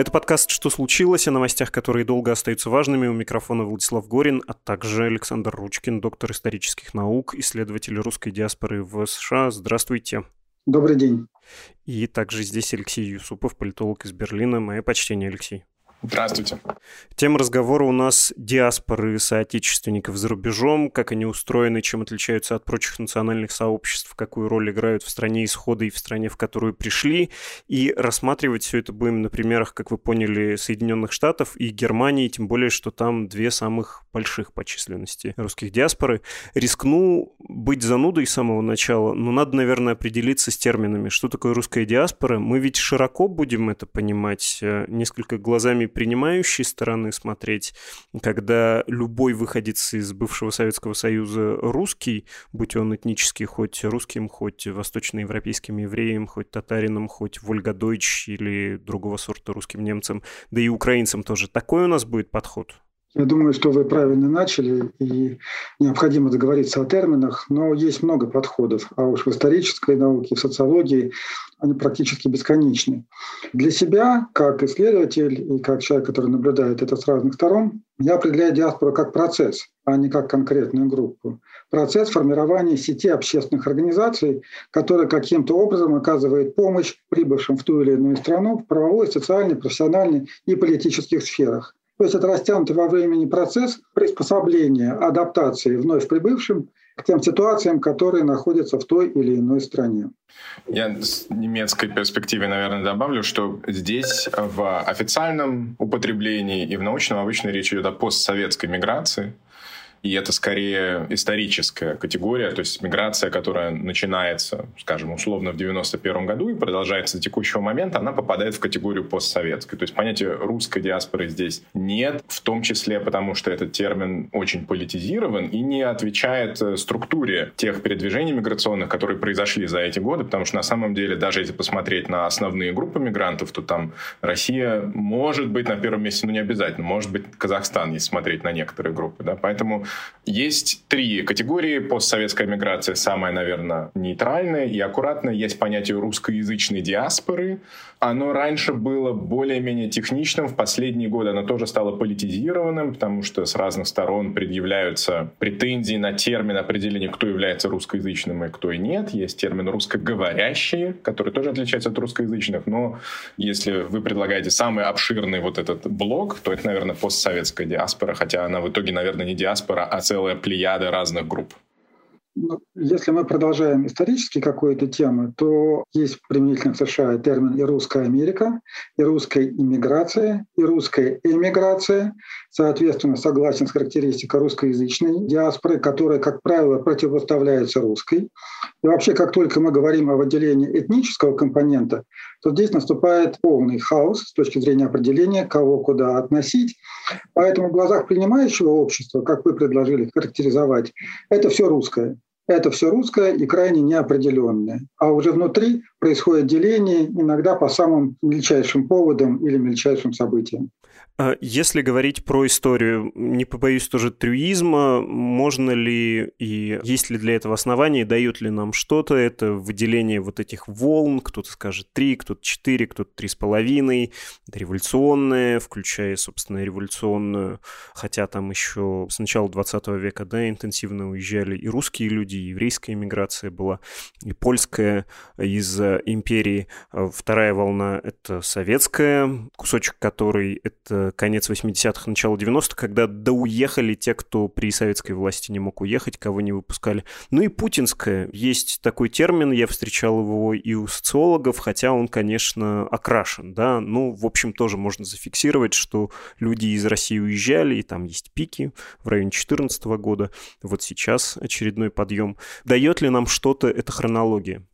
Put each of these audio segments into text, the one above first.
Это подкаст «Что случилось?» о новостях, которые долго остаются важными. У микрофона Владислав Горин, а также Александр Ручкин, доктор исторических наук, исследователь русской диаспоры в США. Здравствуйте. Добрый день. И также здесь Алексей Юсупов, политолог из Берлина. Мое почтение, Алексей. Здравствуйте. Тема разговора у нас диаспоры соотечественников за рубежом, как они устроены, чем отличаются от прочих национальных сообществ, какую роль играют в стране исхода и в стране, в которую пришли. И рассматривать все это будем на примерах, как вы поняли, Соединенных Штатов и Германии, тем более, что там две самых больших по численности русских диаспоры. Рискну быть занудой с самого начала, но надо, наверное, определиться с терминами. Что такое русская диаспора? Мы ведь широко будем это понимать, э, несколько глазами принимающей стороны смотреть, когда любой выходец из бывшего Советского Союза русский, будь он этнический, хоть русским, хоть восточноевропейским евреем, хоть татарином, хоть вольгодойч или другого сорта русским немцам, да и украинцам тоже. Такой у нас будет подход? Я думаю, что вы правильно начали, и необходимо договориться о терминах, но есть много подходов, а уж в исторической науке, в социологии они практически бесконечны. Для себя, как исследователь и как человек, который наблюдает это с разных сторон, я определяю диаспору как процесс, а не как конкретную группу. Процесс формирования сети общественных организаций, который каким-то образом оказывает помощь прибывшим в ту или иную страну в правовой, социальной, профессиональной и политических сферах. То есть это растянутый во времени процесс приспособления, адаптации вновь прибывшим к тем ситуациям, которые находятся в той или иной стране. Я с немецкой перспективы, наверное, добавлю, что здесь в официальном употреблении и в научном обычно речь идет о постсоветской миграции – и это скорее историческая категория, то есть миграция, которая начинается, скажем, условно в 91 году и продолжается до текущего момента, она попадает в категорию постсоветской. То есть понятия русской диаспоры здесь нет, в том числе потому, что этот термин очень политизирован и не отвечает э, структуре тех передвижений миграционных, которые произошли за эти годы, потому что на самом деле, даже если посмотреть на основные группы мигрантов, то там Россия может быть на первом месте, но не обязательно, может быть Казахстан, если смотреть на некоторые группы. Да? Поэтому есть три категории. Постсоветская миграция самая, наверное, нейтральная и аккуратная. Есть понятие русскоязычной диаспоры. Оно раньше было более-менее техничным. В последние годы оно тоже стало политизированным, потому что с разных сторон предъявляются претензии на термин определения, кто является русскоязычным и кто и нет. Есть термин русскоговорящие, который тоже отличается от русскоязычных. Но если вы предлагаете самый обширный вот этот блок, то это, наверное, постсоветская диаспора, хотя она в итоге, наверное, не диаспора, а целая плеяда разных групп. Ну, если мы продолжаем исторически какую-то тему, то есть применительно к США термин и русская Америка, и русская иммиграция, и русская эмиграция. Соответственно, согласен с характеристикой русскоязычной диаспоры, которая, как правило, противопоставляется русской. И вообще, как только мы говорим о выделении этнического компонента, то здесь наступает полный хаос с точки зрения определения, кого куда относить. Поэтому в глазах принимающего общества, как вы предложили характеризовать, это все русское это все русское и крайне неопределенное. А уже внутри происходит деление иногда по самым мельчайшим поводам или мельчайшим событиям. А если говорить про историю, не побоюсь тоже трюизма, можно ли и есть ли для этого основания, дают ли нам что-то это выделение вот этих волн, кто-то скажет три, кто-то четыре, кто-то три с половиной, это революционное, включая, собственно, революционную, хотя там еще с начала 20 века, да, интенсивно уезжали и русские люди, и еврейская иммиграция была, и польская из империи. Вторая волна — это советская, кусочек которой — это конец 80-х, начало 90-х, когда доуехали те, кто при советской власти не мог уехать, кого не выпускали. Ну и путинская. Есть такой термин, я встречал его и у социологов, хотя он, конечно, окрашен, да. Ну, в общем, тоже можно зафиксировать, что люди из России уезжали, и там есть пики в районе 2014 года. Вот сейчас очередной подъем. Дает ли нам что-то эта хронология?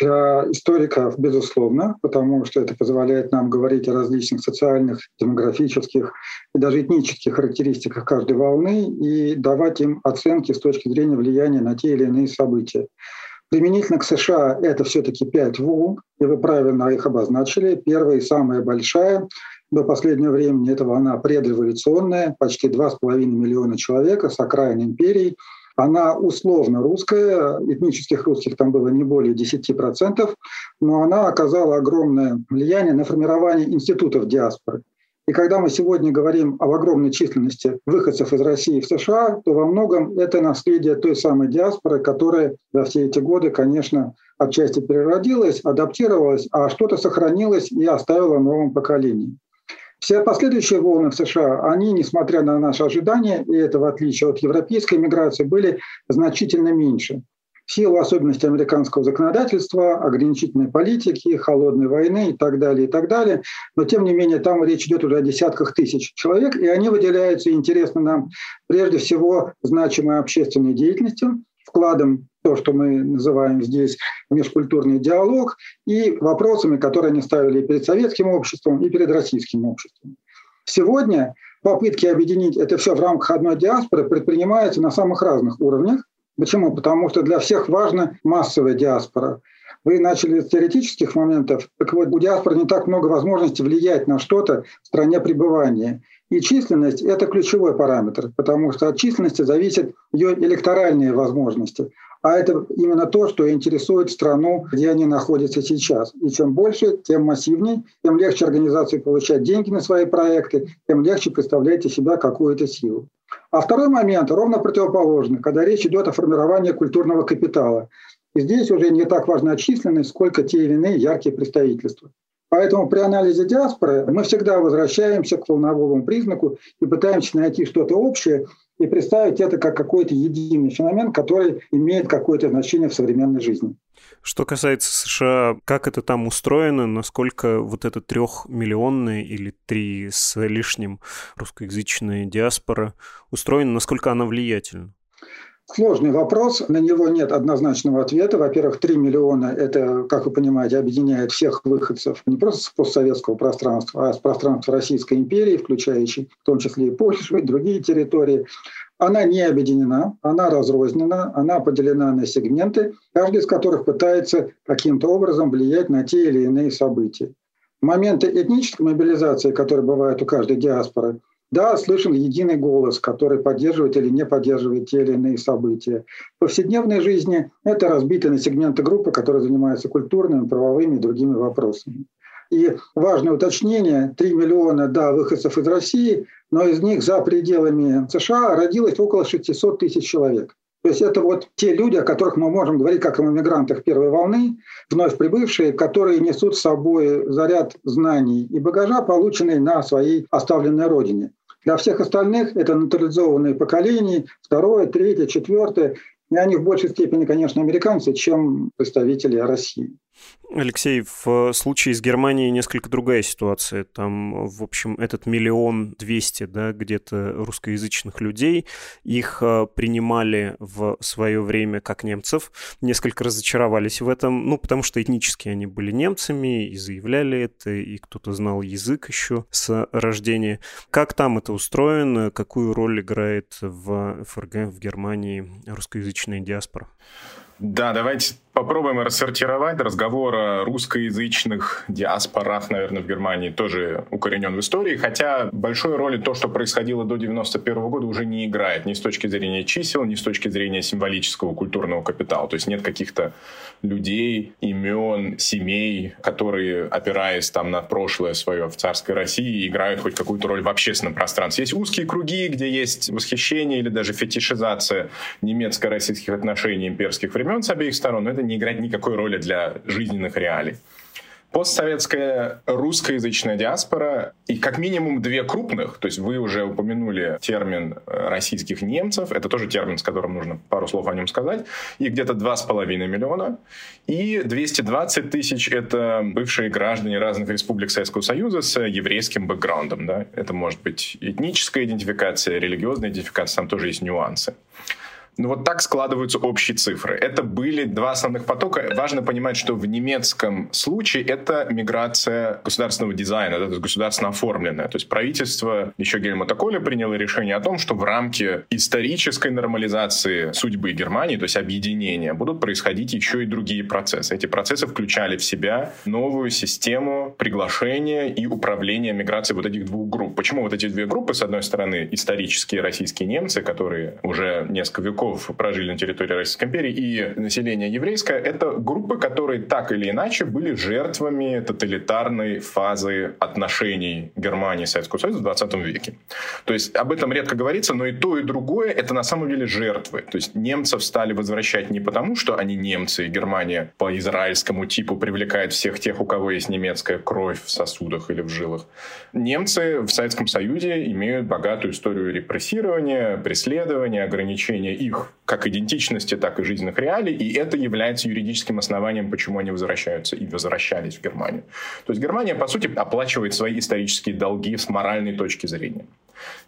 Для историков, безусловно, потому что это позволяет нам говорить о различных социальных, демографических и даже этнических характеристиках каждой волны и давать им оценки с точки зрения влияния на те или иные события. Применительно к США это все-таки пять волн, и вы правильно их обозначили. Первая и самая большая до последнего времени это волна предреволюционная, почти 2,5 миллиона человек с окраин империи. Она условно русская, этнических русских там было не более 10%, но она оказала огромное влияние на формирование институтов диаспоры. И когда мы сегодня говорим об огромной численности выходцев из России в США, то во многом это наследие той самой диаспоры, которая за все эти годы, конечно, отчасти переродилась, адаптировалась, а что-то сохранилось и оставило новым поколениям. Все последующие волны в США, они, несмотря на наши ожидания, и это в отличие от европейской миграции, были значительно меньше. В силу особенностей американского законодательства, ограничительной политики, холодной войны и так далее, и так далее. Но, тем не менее, там речь идет уже о десятках тысяч человек, и они выделяются, интересно нам, прежде всего, значимой общественной деятельностью, вкладом то, что мы называем здесь межкультурный диалог, и вопросами, которые они ставили и перед советским обществом, и перед российским обществом. Сегодня попытки объединить это все в рамках одной диаспоры предпринимаются на самых разных уровнях. Почему? Потому что для всех важна массовая диаспора. Вы начали с теоретических моментов. Так вот, у диаспоры не так много возможностей влиять на что-то в стране пребывания. И численность – это ключевой параметр, потому что от численности зависят ее электоральные возможности. А это именно то, что интересует страну, где они находятся сейчас. И чем больше, тем массивнее, тем легче организации получать деньги на свои проекты, тем легче представлять из себя какую-то силу. А второй момент ровно противоположный, когда речь идет о формировании культурного капитала. И здесь уже не так важна численность, сколько те или иные яркие представительства. Поэтому при анализе диаспоры мы всегда возвращаемся к волновому признаку и пытаемся найти что-то общее и представить это как какой-то единый феномен, который имеет какое-то значение в современной жизни. Что касается США, как это там устроено, насколько вот эта трехмиллионная или три с лишним русскоязычная диаспора устроена, насколько она влиятельна? Сложный вопрос, на него нет однозначного ответа. Во-первых, 3 миллиона – это, как вы понимаете, объединяет всех выходцев не просто с постсоветского пространства, а с пространства Российской империи, включающей в том числе и Польшу, и другие территории. Она не объединена, она разрознена, она поделена на сегменты, каждый из которых пытается каким-то образом влиять на те или иные события. Моменты этнической мобилизации, которые бывают у каждой диаспоры – да, слышен единый голос, который поддерживает или не поддерживает те или иные события. В повседневной жизни это разбито на сегменты группы, которые занимаются культурными, правовыми и другими вопросами. И важное уточнение, 3 миллиона, да, выходцев из России, но из них за пределами США родилось около 600 тысяч человек. То есть это вот те люди, о которых мы можем говорить как о мигрантах первой волны, вновь прибывшие, которые несут с собой заряд знаний и багажа, полученный на своей оставленной родине. Для всех остальных это натурализованные поколения, второе, третье, четвертое. И они в большей степени, конечно, американцы, чем представители России. Алексей, в случае с Германией несколько другая ситуация. Там, в общем, этот миллион двести, да, где-то русскоязычных людей, их э, принимали в свое время как немцев, несколько разочаровались в этом, ну, потому что этнически они были немцами и заявляли это, и кто-то знал язык еще с рождения. Как там это устроено, какую роль играет в ФРГ, в Германии русскоязычная диаспора? Да, давайте попробуем рассортировать. Разговор о русскоязычных диаспорах, наверное, в Германии тоже укоренен в истории, хотя большой роли то, что происходило до 91 года, уже не играет ни с точки зрения чисел, ни с точки зрения символического культурного капитала. То есть нет каких-то людей, имен, семей, которые, опираясь там на прошлое свое в царской России, играют хоть какую-то роль в общественном пространстве. Есть узкие круги, где есть восхищение или даже фетишизация немецко-российских отношений имперских времен с обеих сторон, но это не играть никакой роли для жизненных реалий. Постсоветская русскоязычная диаспора и как минимум две крупных, то есть вы уже упомянули термин э, российских немцев, это тоже термин, с которым нужно пару слов о нем сказать, и где-то 2,5 миллиона, и 220 тысяч — это бывшие граждане разных республик Советского Союза с еврейским бэкграундом. Да? Это может быть этническая идентификация, религиозная идентификация, там тоже есть нюансы. Ну вот так складываются общие цифры. Это были два основных потока. Важно понимать, что в немецком случае это миграция государственного дизайна, это государственно оформленная. То есть правительство еще Гельмута Коля приняло решение о том, что в рамке исторической нормализации судьбы Германии, то есть объединения, будут происходить еще и другие процессы. Эти процессы включали в себя новую систему приглашения и управления миграцией вот этих двух групп. Почему вот эти две группы, с одной стороны, исторические российские немцы, которые уже несколько веков веков прожили на территории Российской империи, и население еврейское, это группы, которые так или иначе были жертвами тоталитарной фазы отношений Германии и Советского Союза в 20 веке. То есть об этом редко говорится, но и то, и другое — это на самом деле жертвы. То есть немцев стали возвращать не потому, что они немцы, и Германия по израильскому типу привлекает всех тех, у кого есть немецкая кровь в сосудах или в жилах. Немцы в Советском Союзе имеют богатую историю репрессирования, преследования, ограничения их их как идентичности, так и жизненных реалий, и это является юридическим основанием, почему они возвращаются и возвращались в Германию. То есть Германия, по сути, оплачивает свои исторические долги с моральной точки зрения.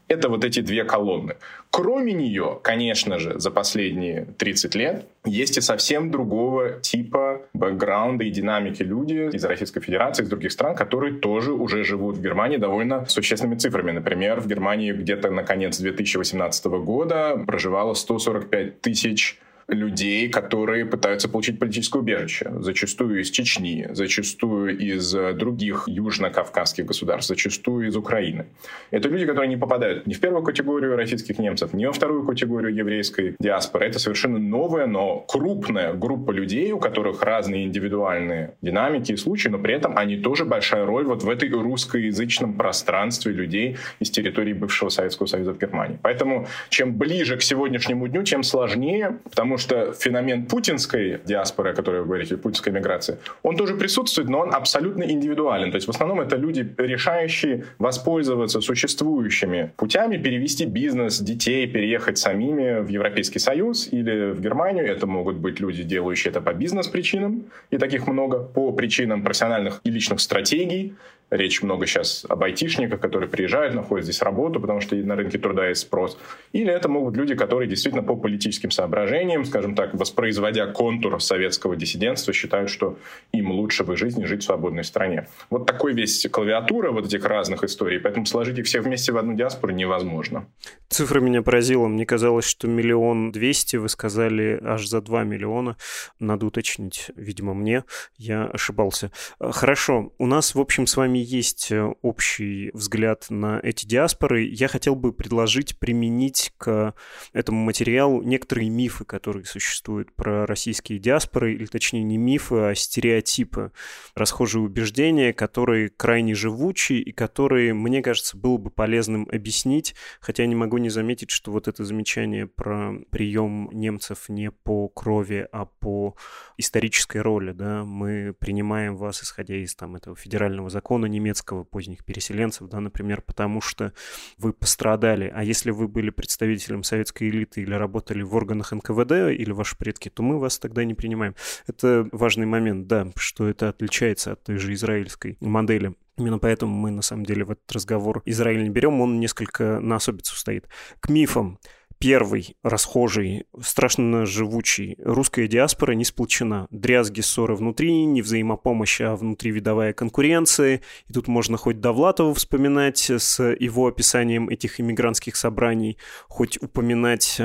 Это вот эти две колонны. Кроме нее, конечно же, за последние 30 лет есть и совсем другого типа бэкграунда и динамики люди из Российской Федерации, из других стран, которые тоже уже живут в Германии довольно существенными цифрами. Например, в Германии где-то на конец 2018 года проживало 145 тысяч людей, которые пытаются получить политическое убежище. Зачастую из Чечни, зачастую из э, других южно-кавказских государств, зачастую из Украины. Это люди, которые не попадают ни в первую категорию российских немцев, ни во вторую категорию еврейской диаспоры. Это совершенно новая, но крупная группа людей, у которых разные индивидуальные динамики и случаи, но при этом они тоже большая роль вот в этой русскоязычном пространстве людей из территории бывшего Советского Союза в Германии. Поэтому чем ближе к сегодняшнему дню, тем сложнее, потому потому что феномен путинской диаспоры, о которой вы говорите, путинской миграции, он тоже присутствует, но он абсолютно индивидуален. То есть в основном это люди, решающие воспользоваться существующими путями, перевести бизнес, детей, переехать самими в Европейский Союз или в Германию. Это могут быть люди, делающие это по бизнес-причинам, и таких много, по причинам профессиональных и личных стратегий, Речь много сейчас об айтишниках, которые приезжают, находят здесь работу, потому что на рынке труда есть спрос. Или это могут люди, которые действительно по политическим соображениям, скажем так, воспроизводя контур советского диссидентства, считают, что им лучше в жизни жить в свободной стране. Вот такой весь клавиатура вот этих разных историй, поэтому сложить их все вместе в одну диаспору невозможно. Цифра меня поразила. Мне казалось, что миллион двести, вы сказали аж за два миллиона. Надо уточнить, видимо, мне. Я ошибался. Хорошо. У нас, в общем, с вами вами есть э, общий взгляд на эти диаспоры, я хотел бы предложить применить к этому материалу некоторые мифы, которые существуют про российские диаспоры, или точнее не мифы, а стереотипы, расхожие убеждения, которые крайне живучи и которые, мне кажется, было бы полезным объяснить, хотя не могу не заметить, что вот это замечание про прием немцев не по крови, а по исторической роли, да, мы принимаем вас, исходя из там этого федерального закона, немецкого поздних переселенцев, да, например, потому что вы пострадали. А если вы были представителем советской элиты или работали в органах НКВД или ваши предки, то мы вас тогда не принимаем. Это важный момент, да, что это отличается от той же израильской модели. Именно поэтому мы, на самом деле, в этот разговор Израиль не берем, он несколько на особицу стоит. К мифам. Первый, расхожий, страшно живучий. Русская диаспора не сплочена. Дрязги, ссоры внутри, не взаимопомощь, а внутривидовая конкуренция. И тут можно хоть Довлатова вспоминать с его описанием этих иммигрантских собраний, хоть упоминать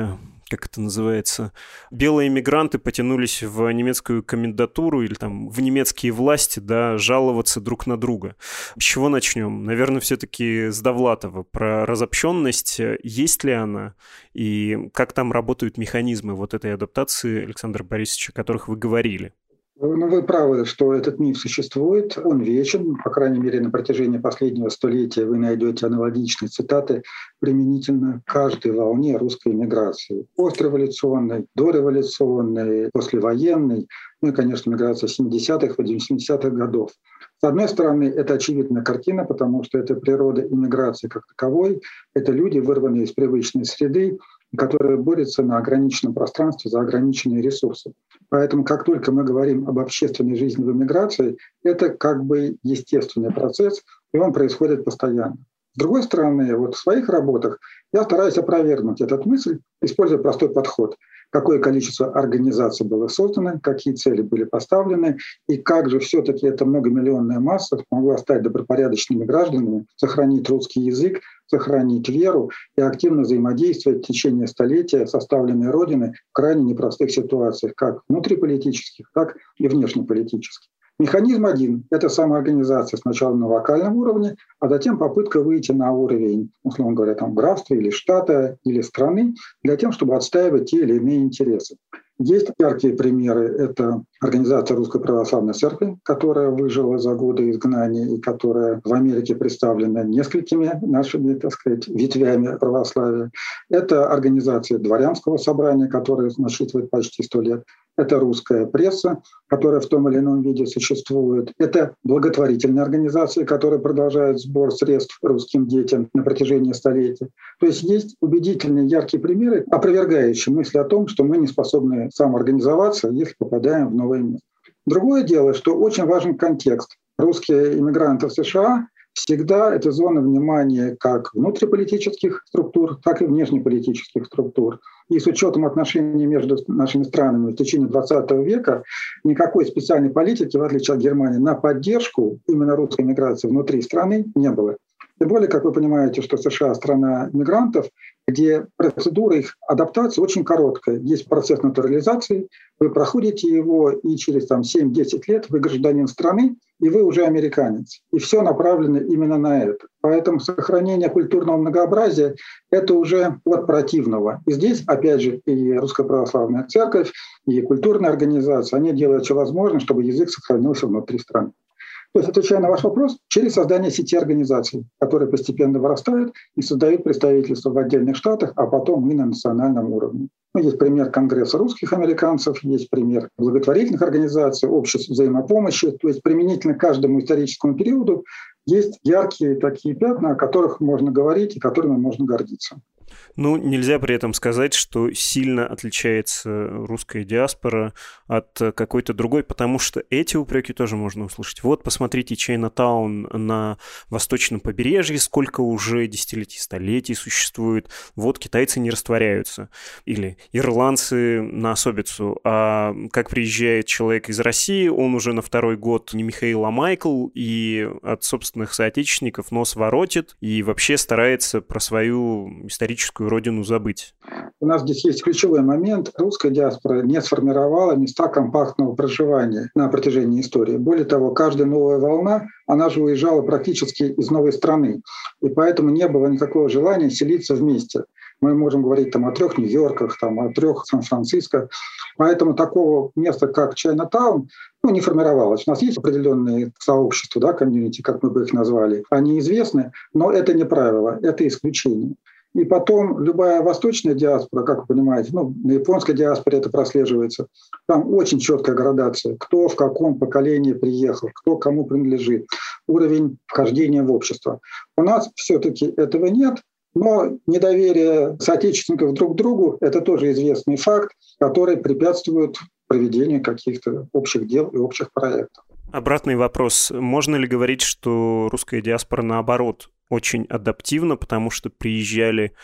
как это называется, белые мигранты потянулись в немецкую комендатуру или там в немецкие власти, да, жаловаться друг на друга. С чего начнем? Наверное, все-таки с Довлатова. Про разобщенность, есть ли она, и как там работают механизмы вот этой адаптации Александра Борисовича, о которых вы говорили? Ну, вы правы, что этот миф существует, он вечен, по крайней мере, на протяжении последнего столетия вы найдете аналогичные цитаты применительно каждой волне русской миграции. Постреволюционной, дореволюционной, послевоенной, ну и, конечно, миграция 70-х, 80-х годов. С одной стороны, это очевидная картина, потому что это природа иммиграции как таковой, это люди, вырванные из привычной среды, которые борются на ограниченном пространстве за ограниченные ресурсы. Поэтому как только мы говорим об общественной жизни в эмиграции, это как бы естественный процесс, и он происходит постоянно. С другой стороны, вот в своих работах я стараюсь опровергнуть этот мысль, используя простой подход. Какое количество организаций было создано, какие цели были поставлены, и как же все-таки эта многомиллионная масса смогла стать добропорядочными гражданами, сохранить русский язык, сохранить веру и активно взаимодействовать в течение столетия с оставленной Родины в крайне непростых ситуациях, как внутриполитических, так и внешнеполитических. Механизм один – это самоорганизация сначала на локальном уровне, а затем попытка выйти на уровень, условно говоря, там, графства или штата или страны для того, чтобы отстаивать те или иные интересы. Есть яркие примеры. Это организация Русской Православной Церкви, которая выжила за годы изгнания и которая в Америке представлена несколькими нашими, так сказать, ветвями православия. Это организация Дворянского собрания, которая насчитывает почти сто лет. Это русская пресса, которая в том или ином виде существует. Это благотворительные организации, которые продолжают сбор средств русским детям на протяжении столетий. То есть есть убедительные, яркие примеры, опровергающие мысли о том, что мы не способны самоорганизоваться, если попадаем в новое место. Другое дело, что очень важен контекст. Русские иммигранты в США всегда это зона внимания как внутриполитических структур, так и внешнеполитических структур. И с учетом отношений между нашими странами в течение 20 века никакой специальной политики, в отличие от Германии, на поддержку именно русской миграции внутри страны не было. Тем более, как вы понимаете, что США страна мигрантов, где процедура их адаптации очень короткая. Есть процесс натурализации, вы проходите его, и через там, 7-10 лет вы гражданин страны, и вы уже американец. И все направлено именно на это. Поэтому сохранение культурного многообразия – это уже от противного. И здесь, опять же, и Русская Православная Церковь, и культурные организации, они делают все возможное, чтобы язык сохранился внутри страны. То есть, отвечая на ваш вопрос, через создание сети организаций, которые постепенно вырастают и создают представительства в отдельных штатах, а потом и на национальном уровне. Ну, есть пример Конгресса русских американцев, есть пример благотворительных организаций, обществ взаимопомощи. То есть применительно к каждому историческому периоду есть яркие такие пятна, о которых можно говорить и которыми можно гордиться. Ну, нельзя при этом сказать, что сильно отличается русская диаспора от какой-то другой, потому что эти упреки тоже можно услышать. Вот, посмотрите, Чайна-таун на восточном побережье, сколько уже десятилетий, столетий существует. Вот, китайцы не растворяются. Или ирландцы на особицу. А как приезжает человек из России, он уже на второй год не Михаил, а Майкл, и от собственных соотечественников нос воротит, и вообще старается про свою историческую историческую родину забыть? У нас здесь есть ключевой момент. Русская диаспора не сформировала места компактного проживания на протяжении истории. Более того, каждая новая волна, она же уезжала практически из новой страны. И поэтому не было никакого желания селиться вместе. Мы можем говорить там, о трех Нью-Йорках, там, о трех Сан-Франциско. Поэтому такого места, как Чайна-таун, ну, не формировалось. У нас есть определенные сообщества, да, комьюнити, как мы бы их назвали. Они известны, но это не правило, это исключение. И потом любая восточная диаспора, как вы понимаете, ну, на японской диаспоре это прослеживается, там очень четкая градация, кто в каком поколении приехал, кто кому принадлежит, уровень вхождения в общество. У нас все-таки этого нет, но недоверие соотечественников друг к другу – это тоже известный факт, который препятствует проведению каких-то общих дел и общих проектов. Обратный вопрос. Можно ли говорить, что русская диаспора, наоборот, очень адаптивно, потому что приезжали,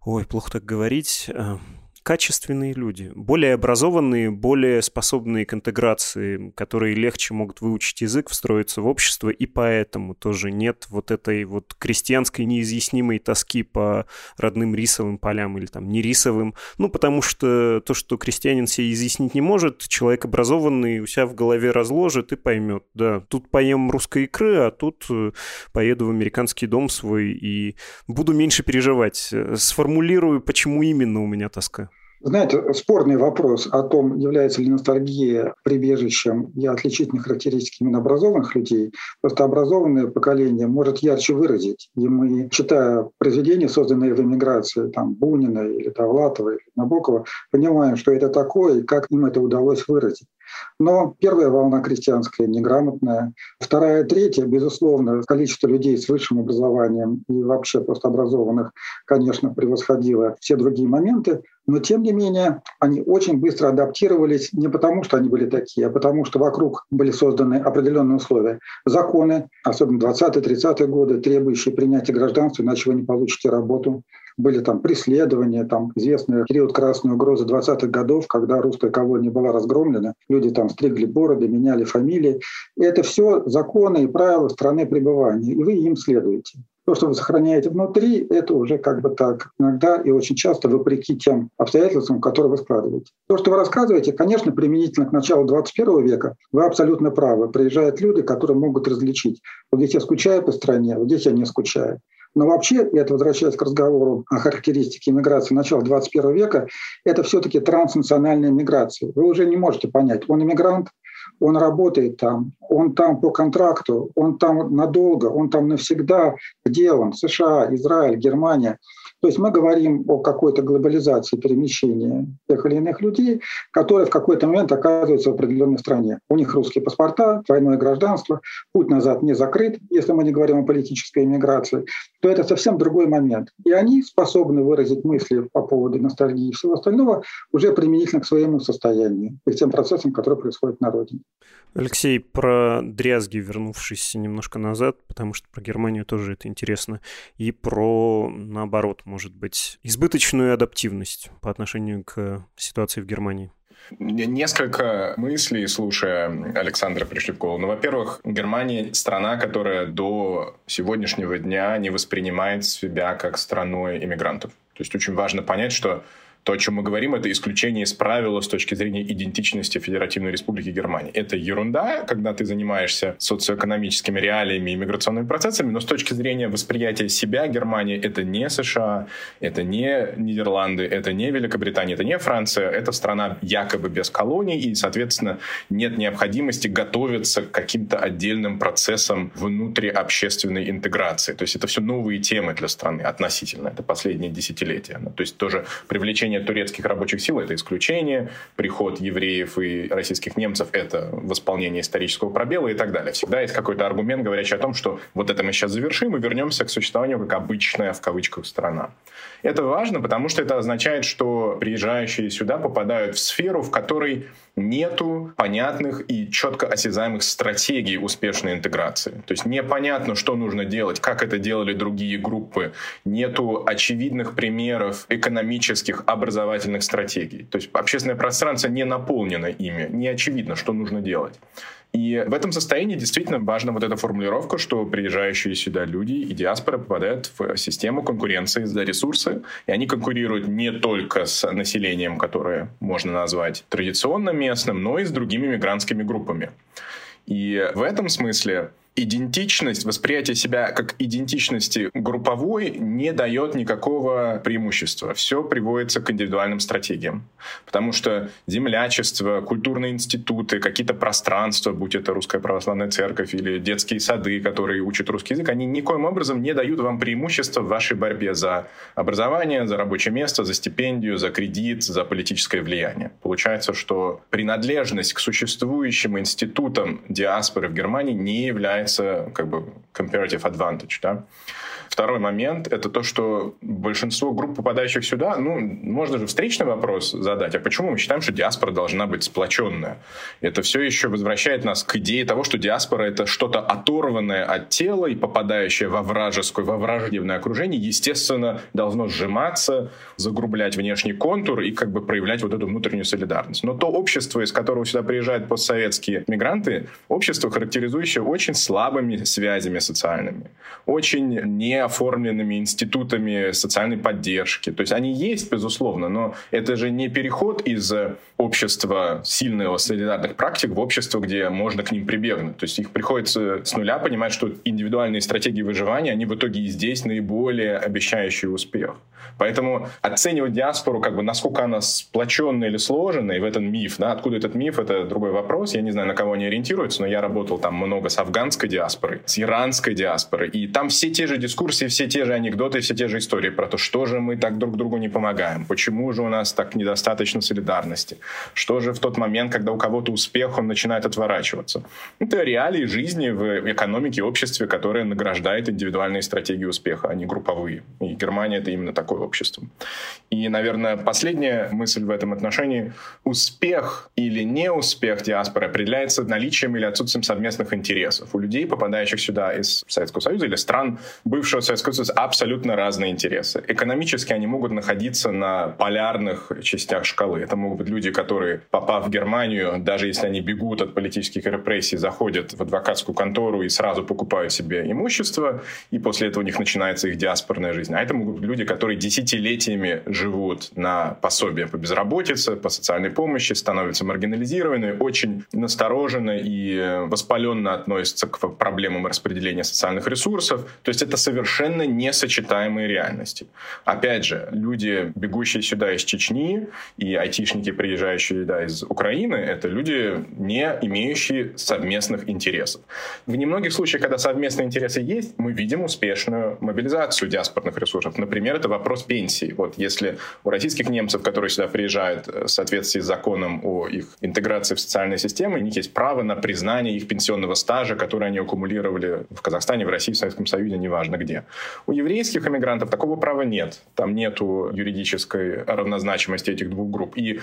ой, плохо так говорить, э, качественные люди, более образованные, более способные к интеграции, которые легче могут выучить язык, встроиться в общество, и поэтому тоже нет вот этой вот крестьянской неизъяснимой тоски по родным рисовым полям или там не рисовым. Ну, потому что то, что крестьянин себе изъяснить не может, человек образованный у себя в голове разложит и поймет, да, тут поем русской икры, а тут э, поеду в американский дом свой и буду меньше переживать. Э, сформулирую, почему именно у меня тоска. Знаете, спорный вопрос о том, является ли ностальгия прибежищем и отличительной характеристикой именно образованных людей. Просто образованное поколение может ярче выразить. И мы, читая произведения, созданные в эмиграции, там, Бунина или Довлатова или Набокова, понимаем, что это такое и как им это удалось выразить. Но первая волна крестьянская неграмотная, вторая, третья, безусловно, количество людей с высшим образованием и вообще просто образованных, конечно, превосходило все другие моменты, но тем не менее они очень быстро адаптировались не потому, что они были такие, а потому что вокруг были созданы определенные условия. Законы, особенно 20-30-е годы, требующие принятия гражданства, иначе вы не получите работу. Были там преследования, там известный период красной угрозы 20-х годов, когда русская колония была разгромлена, люди там стригли бороды, меняли фамилии. И это все законы и правила страны пребывания, и вы им следуете. То, что вы сохраняете внутри, это уже как бы так иногда и очень часто вопреки тем обстоятельствам, которые вы складываете. То, что вы рассказываете, конечно, применительно к началу 21 века, вы абсолютно правы. Приезжают люди, которые могут различить. Вот здесь я скучаю по стране, вот здесь я не скучаю. Но вообще, это возвращаясь к разговору о характеристике миграции начала 21 века, это все-таки транснациональная миграция. Вы уже не можете понять, он иммигрант он работает там, он там по контракту, он там надолго, он там навсегда. Где он? США, Израиль, Германия. То есть мы говорим о какой-то глобализации перемещения тех или иных людей, которые в какой-то момент оказываются в определенной стране. У них русские паспорта, двойное гражданство, путь назад не закрыт, если мы не говорим о политической иммиграции, то это совсем другой момент. И они способны выразить мысли по поводу ностальгии и всего остального уже применительно к своему состоянию и к тем процессам, которые происходят на родине. Алексей, про дрязги, вернувшись немножко назад, потому что про Германию тоже это интересно, и про, наоборот, может быть, избыточную адаптивность по отношению к ситуации в Германии. Несколько мыслей, слушая Александра, пришли в голову. Ну, во-первых, Германия — страна, которая до сегодняшнего дня не воспринимает себя как страной иммигрантов. То есть очень важно понять, что то, о чем мы говорим, это исключение из правила с точки зрения идентичности Федеративной Республики Германии. Это ерунда, когда ты занимаешься социоэкономическими реалиями и миграционными процессами, но с точки зрения восприятия себя Германия это не США, это не Нидерланды, это не Великобритания, это не Франция, это страна якобы без колоний, и, соответственно, нет необходимости готовиться к каким-то отдельным процессам внутриобщественной интеграции. То есть это все новые темы для страны относительно, это последние десятилетия. Ну, то есть тоже привлечение привлечение турецких рабочих сил – это исключение, приход евреев и российских немцев – это восполнение исторического пробела и так далее. Всегда есть какой-то аргумент, говорящий о том, что вот это мы сейчас завершим и вернемся к существованию как обычная, в кавычках, страна. Это важно, потому что это означает, что приезжающие сюда попадают в сферу, в которой нету понятных и четко осязаемых стратегий успешной интеграции. То есть непонятно, что нужно делать, как это делали другие группы. Нету очевидных примеров экономических образовательных стратегий. То есть общественное пространство не наполнено ими, не очевидно, что нужно делать. И в этом состоянии действительно важна вот эта формулировка, что приезжающие сюда люди и диаспора попадают в систему конкуренции за ресурсы, и они конкурируют не только с населением, которое можно назвать традиционно местным, но и с другими мигрантскими группами. И в этом смысле идентичность, восприятие себя как идентичности групповой не дает никакого преимущества. Все приводится к индивидуальным стратегиям. Потому что землячество, культурные институты, какие-то пространства, будь это Русская Православная Церковь или детские сады, которые учат русский язык, они никоим образом не дают вам преимущества в вашей борьбе за образование, за рабочее место, за стипендию, за кредит, за политическое влияние. Получается, что принадлежность к существующим институтам диаспоры в Германии не является является как бы comparative advantage, да. Второй момент — это то, что большинство групп, попадающих сюда, ну, можно же встречный вопрос задать, а почему мы считаем, что диаспора должна быть сплоченная? Это все еще возвращает нас к идее того, что диаспора — это что-то оторванное от тела и попадающее во вражеское, во враждебное окружение, естественно, должно сжиматься, загрублять внешний контур и как бы проявлять вот эту внутреннюю солидарность. Но то общество, из которого сюда приезжают постсоветские мигранты, общество, характеризующее очень слабыми связями социальными, очень не оформленными институтами социальной поддержки. То есть они есть, безусловно, но это же не переход из общества сильного солидарных практик в общество, где можно к ним прибегнуть. То есть их приходится с нуля понимать, что индивидуальные стратегии выживания, они в итоге и здесь наиболее обещающие успех. Поэтому оценивать диаспору, как бы насколько она сплоченная или сложенная, в этом миф, да, откуда этот миф, это другой вопрос. Я не знаю, на кого они ориентируются, но я работал там много с афганской диаспорой, с иранской диаспорой, и там все те же дискурсы, все те же анекдоты, все те же истории про то, что же мы так друг другу не помогаем, почему же у нас так недостаточно солидарности, что же в тот момент, когда у кого-то успех, он начинает отворачиваться. Это реалии жизни в экономике, обществе, которое награждает индивидуальные стратегии успеха, а не групповые. И Германия это именно такое общество. И, наверное, последняя мысль в этом отношении. Успех или неуспех диаспоры определяется наличием или отсутствием совместных интересов. У людей, попадающих сюда из Советского Союза или стран бывшего Советского Союза, абсолютно разные интересы. Экономически они могут находиться на полярных частях шкалы. Это могут быть люди, которые, попав в Германию, даже если они бегут от политических репрессий, заходят в адвокатскую контору и сразу покупают себе имущество, и после этого у них начинается их диаспорная жизнь. А это могут быть люди, которые десятилетиями живут на пособие по безработице, по социальной помощи, становятся маргинализированы, очень настороженно и воспаленно относятся к проблемам распределения социальных ресурсов. То есть это совершенно несочетаемые реальности. Опять же, люди, бегущие сюда из Чечни, и айтишники, приезжающие сюда из Украины, это люди, не имеющие совместных интересов. В немногих случаях, когда совместные интересы есть, мы видим успешную мобилизацию диаспорных ресурсов. Например, это вопрос пенсии. Вот если у российских немцев, которые сюда приезжают в соответствии с законом о их интеграции в социальные системы, у них есть право на признание их пенсионного стажа, который они аккумулировали в Казахстане, в России, в Советском Союзе, неважно где. У еврейских иммигрантов такого права нет. Там нету юридической равнозначимости этих двух групп. И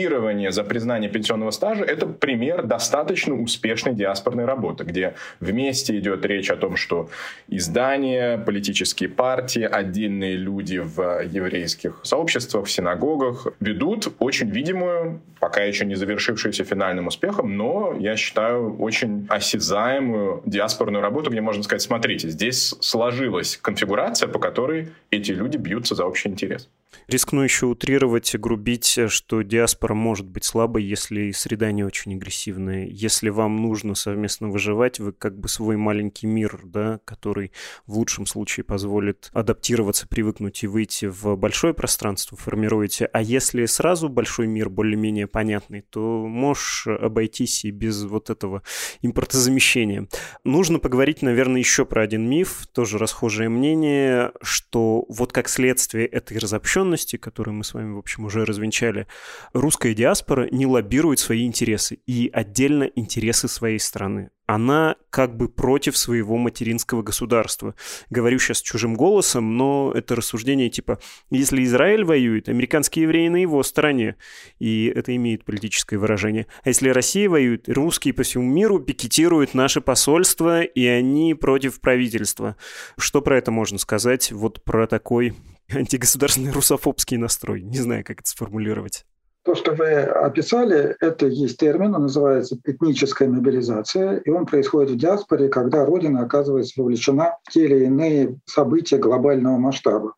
лоббирование за признание пенсионного стажа – это пример достаточно успешной диаспорной работы, где вместе идет речь о том, что издания, политические партии, отдельные люди в еврейских сообществах, в синагогах ведут очень видимую, пока еще не завершившуюся финальным успехом, но, я считаю, очень осязаемую диаспорную работу, где можно сказать, смотрите, здесь сложилась конфигурация, по которой эти люди бьются за общий интерес. Рискну еще утрировать и грубить, что диаспора может быть слабой, если среда не очень агрессивная. Если вам нужно совместно выживать, вы как бы свой маленький мир, да, который в лучшем случае позволит адаптироваться, привыкнуть и выйти в большое пространство, формируете. А если сразу большой мир более-менее понятный, то можешь обойтись и без вот этого импортозамещения. Нужно поговорить, наверное, еще про один миф, тоже расхожее мнение, что вот как следствие этой разобщенности, которую мы с вами, в общем, уже развенчали, русская диаспора не лоббирует свои интересы и отдельно интересы своей страны она как бы против своего материнского государства. Говорю сейчас чужим голосом, но это рассуждение типа, если Израиль воюет, американские евреи на его стороне, и это имеет политическое выражение. А если Россия воюет, русские по всему миру пикетируют наше посольство, и они против правительства. Что про это можно сказать? Вот про такой антигосударственный русофобский настрой. Не знаю, как это сформулировать. То, что вы описали, это есть термин, он называется этническая мобилизация, и он происходит в диаспоре, когда Родина оказывается вовлечена в те или иные события глобального масштаба.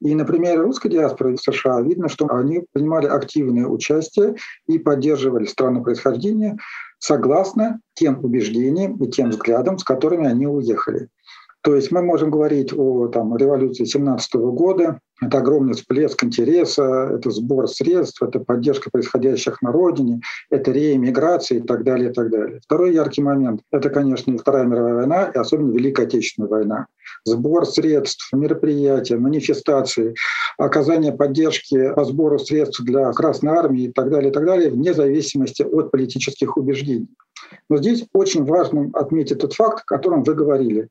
И на примере русской диаспоры в США видно, что они принимали активное участие и поддерживали страну происхождения согласно тем убеждениям и тем взглядам, с которыми они уехали. То есть мы можем говорить о там, революции 17 года, это огромный всплеск интереса, это сбор средств, это поддержка происходящих на родине, это реэмиграция и так далее, и так далее. Второй яркий момент – это, конечно, Вторая мировая война и особенно Великая Отечественная война. Сбор средств, мероприятия, манифестации, оказание поддержки по сбору средств для Красной Армии и так далее, и так далее, вне зависимости от политических убеждений. Но здесь очень важно отметить тот факт, о котором вы говорили.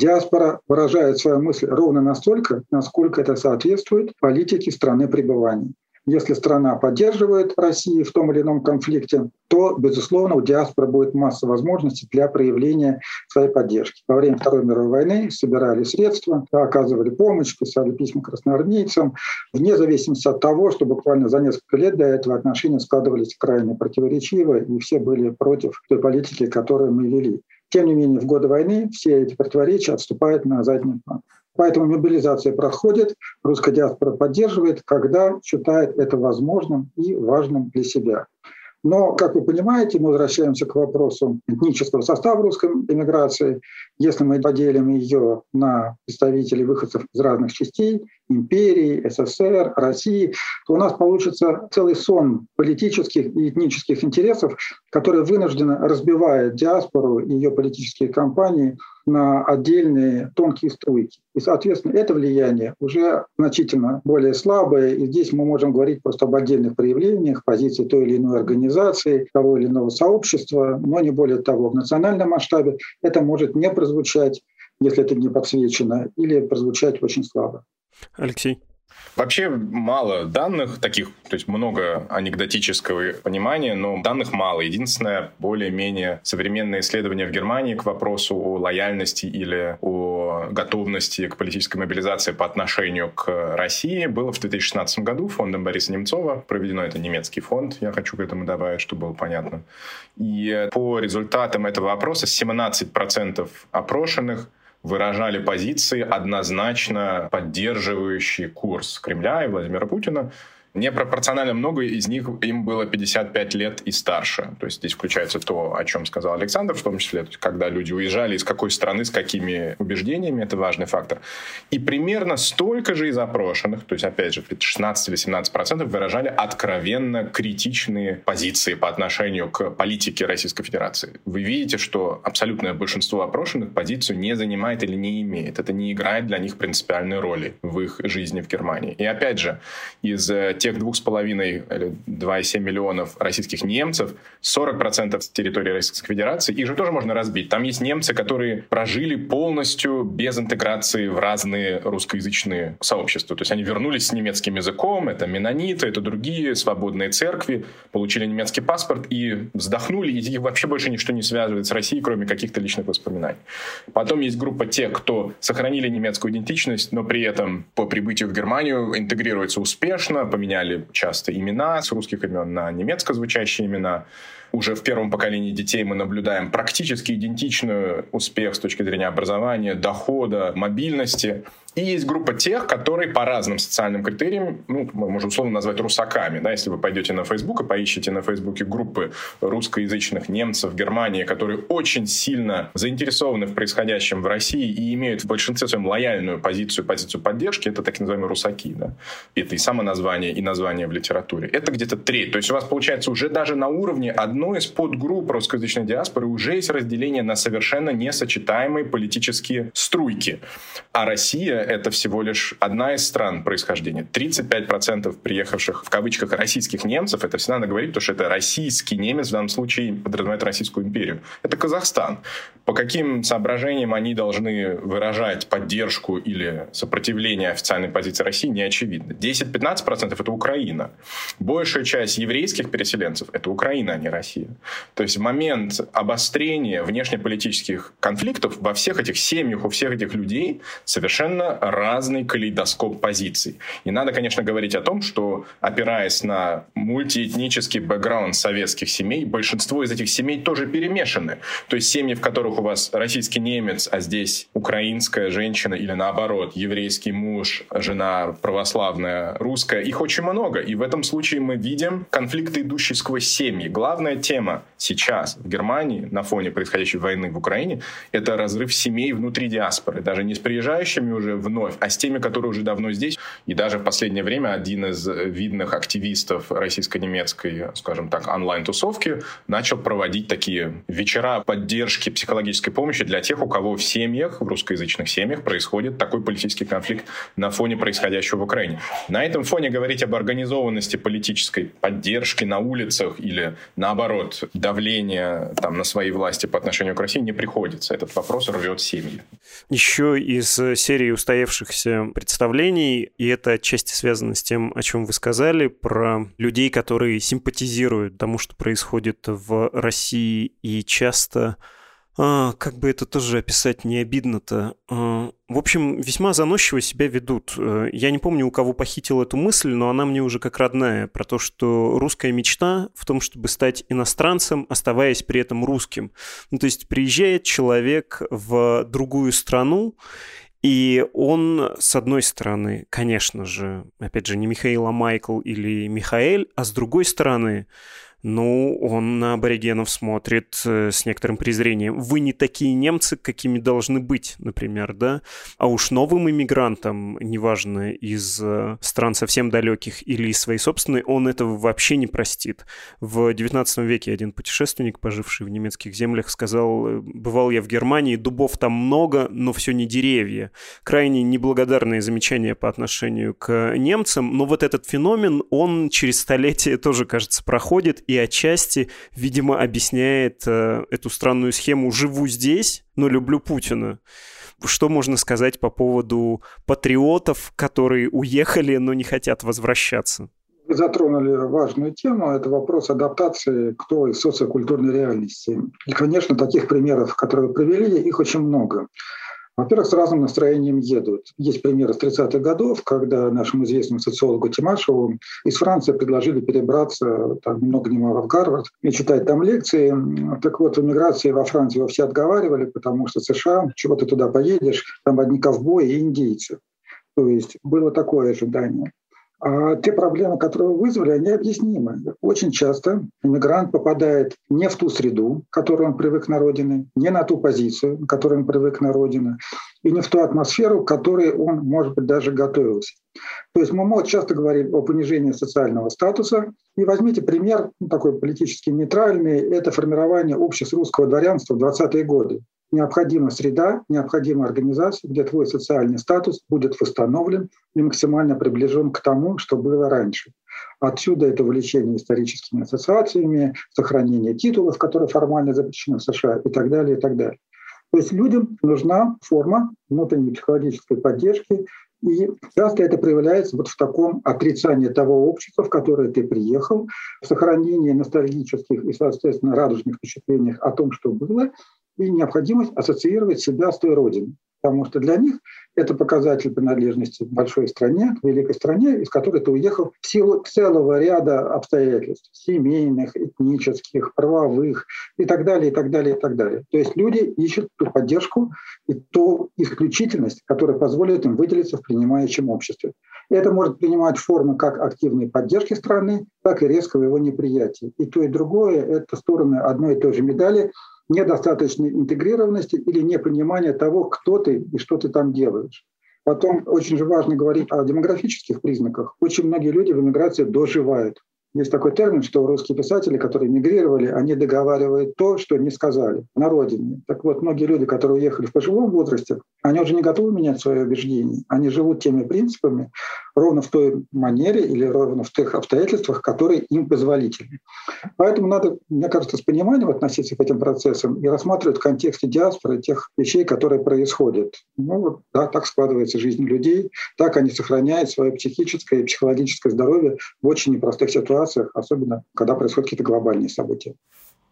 Диаспора выражает свою мысль ровно настолько, насколько это соответствует политике страны пребывания. Если страна поддерживает Россию в том или ином конфликте, то, безусловно, у диаспоры будет масса возможностей для проявления своей поддержки. Во время Второй мировой войны собирали средства, оказывали помощь, писали письма красноармейцам, вне зависимости от того, что буквально за несколько лет до этого отношения складывались крайне противоречиво, и все были против той политики, которую мы вели. Тем не менее, в годы войны все эти противоречия отступают на задний план. Поэтому мобилизация проходит, русская диаспора поддерживает, когда считает это возможным и важным для себя. Но, как вы понимаете, мы возвращаемся к вопросу этнического состава русской эмиграции. Если мы поделим ее на представителей выходцев из разных частей, империи, СССР, России, то у нас получится целый сон политических и этнических интересов, которые вынужденно разбивают диаспору и ее политические кампании на отдельные тонкие струйки. И, соответственно, это влияние уже значительно более слабое, и здесь мы можем говорить просто об отдельных проявлениях позиции той или иной организации, того или иного сообщества, но не более того. В национальном масштабе это может не прозвучать, если это не подсвечено, или прозвучать очень слабо. Алексей. Вообще мало данных таких, то есть много анекдотического понимания, но данных мало. Единственное, более-менее современные исследования в Германии к вопросу о лояльности или о готовности к политической мобилизации по отношению к России было в 2016 году фондом Бориса Немцова. Проведено это немецкий фонд, я хочу к этому добавить, чтобы было понятно. И по результатам этого опроса 17% опрошенных выражали позиции, однозначно поддерживающие курс Кремля и Владимира Путина. Непропорционально много из них им было 55 лет и старше. То есть здесь включается то, о чем сказал Александр, в том числе, когда люди уезжали, из какой страны, с какими убеждениями, это важный фактор. И примерно столько же из опрошенных, то есть, опять же, 16 или 17 процентов выражали откровенно критичные позиции по отношению к политике Российской Федерации. Вы видите, что абсолютное большинство опрошенных позицию не занимает или не имеет. Это не играет для них принципиальной роли в их жизни в Германии. И опять же, из тех 2,5 или 2,7 миллионов российских немцев, 40% территории Российской Федерации, их же тоже можно разбить. Там есть немцы, которые прожили полностью без интеграции в разные русскоязычные сообщества. То есть они вернулись с немецким языком, это менониты, это другие свободные церкви, получили немецкий паспорт и вздохнули, и их вообще больше ничто не связывает с Россией, кроме каких-то личных воспоминаний. Потом есть группа тех, кто сохранили немецкую идентичность, но при этом по прибытию в Германию интегрируется успешно, поменяли меняли часто имена с русских имен на немецко звучащие имена уже в первом поколении детей мы наблюдаем практически идентичный успех с точки зрения образования, дохода, мобильности. И есть группа тех, которые по разным социальным критериям, ну, мы можем условно назвать русаками. Да, если вы пойдете на Facebook и поищите на Фейсбуке группы русскоязычных немцев Германии, которые очень сильно заинтересованы в происходящем в России и имеют в большинстве своем лояльную позицию, позицию поддержки, это так называемые русаки. Да? Это и само название, и название в литературе. Это где-то треть. То есть у вас получается уже даже на уровне одной из подгрупп русскоязычной диаспоры уже есть разделение на совершенно несочетаемые политические струйки. А Россия — это всего лишь одна из стран происхождения. 35% приехавших, в кавычках, российских немцев, это всегда надо говорить, потому что это российский немец, в данном случае подразумевает Российскую империю. Это Казахстан. По каким соображениям они должны выражать поддержку или сопротивление официальной позиции России, не очевидно. 10-15% — это Украина. Большая часть еврейских переселенцев — это Украина, а не Россия. То есть в момент обострения внешнеполитических конфликтов во всех этих семьях, у всех этих людей совершенно разный калейдоскоп позиций. И надо, конечно, говорить о том, что опираясь на мультиэтнический бэкграунд советских семей, большинство из этих семей тоже перемешаны. То есть семьи, в которых у вас российский немец, а здесь украинская женщина или наоборот, еврейский муж, жена православная, русская, их очень много. И в этом случае мы видим конфликты, идущие сквозь семьи. Главное тема сейчас в Германии на фоне происходящей войны в Украине — это разрыв семей внутри диаспоры. Даже не с приезжающими уже вновь, а с теми, которые уже давно здесь. И даже в последнее время один из видных активистов российско-немецкой, скажем так, онлайн-тусовки начал проводить такие вечера поддержки психологической помощи для тех, у кого в семьях, в русскоязычных семьях происходит такой политический конфликт на фоне происходящего в Украине. На этом фоне говорить об организованности политической поддержки на улицах или наоборот давление там, на свои власти по отношению к России не приходится. Этот вопрос рвет семьи. Еще из серии устоявшихся представлений, и это отчасти связано с тем, о чем вы сказали, про людей, которые симпатизируют тому, что происходит в России, и часто а, как бы это тоже описать не обидно-то. А, в общем, весьма заносчиво себя ведут. Э, я не помню, у кого похитил эту мысль, но она мне уже как родная, про то, что русская мечта в том, чтобы стать иностранцем, оставаясь при этом русским. Ну, то есть приезжает человек в другую страну, и он, с одной стороны, конечно же, опять же, не Михаил, а Майкл или Михаэль, а с другой стороны, ну, он на аборигенов смотрит э, с некоторым презрением. Вы не такие немцы, какими должны быть, например, да? А уж новым иммигрантам, неважно, из э, стран совсем далеких или из своей собственной, он этого вообще не простит. В XIX веке один путешественник, поживший в немецких землях, сказал, «Э, бывал я в Германии, дубов там много, но все не деревья. Крайне неблагодарные замечания по отношению к немцам, но вот этот феномен, он через столетия тоже, кажется, проходит, и отчасти, видимо, объясняет э, эту странную схему «живу здесь, но люблю Путина». Что можно сказать по поводу патриотов, которые уехали, но не хотят возвращаться? Вы затронули важную тему. Это вопрос адаптации к той социокультурной реальности. И, конечно, таких примеров, которые вы привели, их очень много. Во-первых, с разным настроением едут. Есть примеры с 30-х годов, когда нашему известному социологу Тимашеву из Франции предложили перебраться там, много ни мало в Гарвард и читать там лекции. Так вот, в эмиграции во Францию все отговаривали, потому что США, чего ты туда поедешь, там одни ковбои и индейцы. То есть было такое ожидание. А те проблемы, которые вы вызвали, они объяснимы. Очень часто иммигрант попадает не в ту среду, к которой он привык на родине, не на ту позицию, к которой он привык на родине, и не в ту атмосферу, к которой он, может быть, даже готовился. То есть мы часто говорим о понижении социального статуса. И возьмите пример, ну, такой политически нейтральный, это формирование общества русского дворянства в 20-е годы необходима среда, необходима организация, где твой социальный статус будет восстановлен и максимально приближен к тому, что было раньше. Отсюда это увлечение историческими ассоциациями, сохранение титулов, которые формально запрещены в США и так далее, и так далее. То есть людям нужна форма внутренней психологической поддержки, и часто это проявляется вот в таком отрицании того общества, в которое ты приехал, в сохранении ностальгических и, соответственно, радужных впечатлениях о том, что было, и необходимость ассоциировать себя с той родиной. Потому что для них это показатель принадлежности большой стране, великой стране, из которой ты уехал в силу целого ряда обстоятельств, семейных, этнических, правовых и так далее, и так далее, и так далее. То есть люди ищут ту поддержку и ту исключительность, которая позволит им выделиться в принимающем обществе. Это может принимать формы как активной поддержки страны, так и резкого его неприятия. И то, и другое — это стороны одной и той же медали, недостаточной интегрированности или непонимания того, кто ты и что ты там делаешь. Потом очень же важно говорить о демографических признаках. Очень многие люди в эмиграции доживают. Есть такой термин, что русские писатели, которые мигрировали, они договаривают то, что не сказали на родине. Так вот, многие люди, которые уехали в пожилом возрасте, они уже не готовы менять свои убеждения. Они живут теми принципами ровно в той манере или ровно в тех обстоятельствах, которые им позволительны. Поэтому надо, мне кажется, с пониманием относиться к этим процессам и рассматривать в контексте диаспоры тех вещей, которые происходят. Ну вот, да, так складывается жизнь людей, так они сохраняют свое психическое и психологическое здоровье в очень непростых ситуациях ситуациях, особенно когда происходят какие-то глобальные события.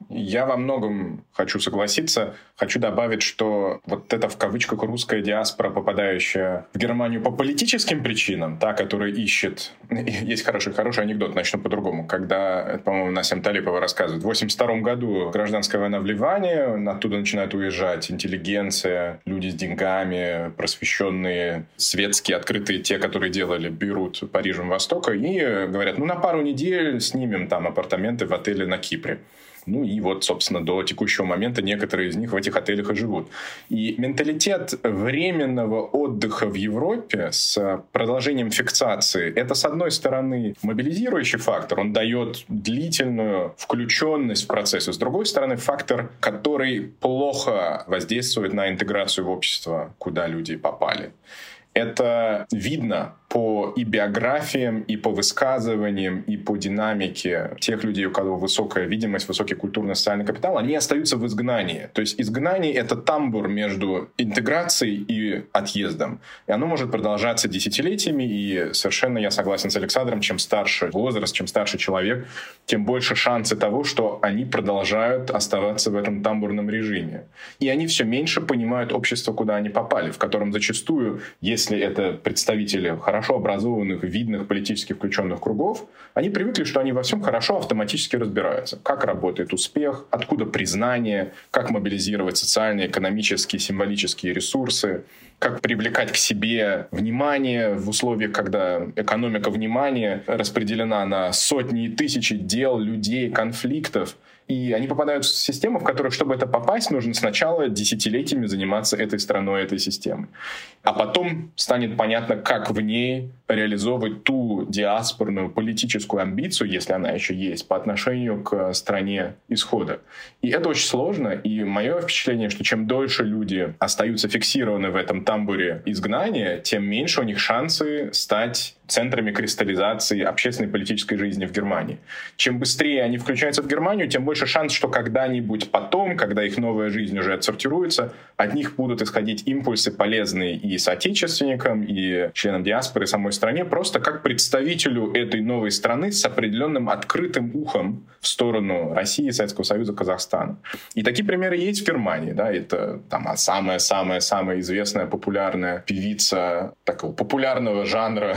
Я во многом хочу согласиться. Хочу добавить, что вот это в кавычках русская диаспора, попадающая в Германию по политическим причинам, та, которая ищет... Есть хороший, хороший анекдот, начну по-другому. Когда, по-моему, Насим Талипова рассказывает, в 82 году гражданская война в Ливане, оттуда начинает уезжать интеллигенция, люди с деньгами, просвещенные, светские, открытые, те, которые делали Бейрут Парижем Востока, и говорят, ну на пару недель снимем там апартаменты в отеле на Кипре. Ну и вот, собственно, до текущего момента некоторые из них в этих отелях и живут. И менталитет временного отдыха в Европе с продолжением фиксации, это, с одной стороны, мобилизирующий фактор, он дает длительную включенность в процесс, с другой стороны, фактор, который плохо воздействует на интеграцию в общество, куда люди попали. Это видно по и биографиям, и по высказываниям, и по динамике тех людей, у кого высокая видимость, высокий культурно-социальный капитал, они остаются в изгнании. То есть изгнание — это тамбур между интеграцией и отъездом. И оно может продолжаться десятилетиями, и совершенно я согласен с Александром, чем старше возраст, чем старше человек, тем больше шансы того, что они продолжают оставаться в этом тамбурном режиме. И они все меньше понимают общество, куда они попали, в котором зачастую, если это представители хорошо хорошо образованных, видных, политически включенных кругов, они привыкли, что они во всем хорошо автоматически разбираются. Как работает успех, откуда признание, как мобилизировать социальные, экономические, символические ресурсы, как привлекать к себе внимание в условиях, когда экономика внимания распределена на сотни и тысячи дел, людей, конфликтов. И они попадают в систему, в которую, чтобы это попасть, нужно сначала десятилетиями заниматься этой страной, этой системой. А потом станет понятно, как в ней реализовывать ту диаспорную политическую амбицию, если она еще есть, по отношению к стране исхода. И это очень сложно. И мое впечатление, что чем дольше люди остаются фиксированы в этом тамбуре изгнания, тем меньше у них шансы стать центрами кристаллизации общественной и политической жизни в Германии. Чем быстрее они включаются в Германию, тем больше шанс, что когда-нибудь потом, когда их новая жизнь уже отсортируется, от них будут исходить импульсы полезные и соотечественникам, и членам диаспоры самой стране, просто как представителю этой новой страны с определенным открытым ухом в сторону России, Советского Союза, Казахстана. И такие примеры есть в Германии. Да? Это там самая-самая-самая известная популярная певица такого популярного жанра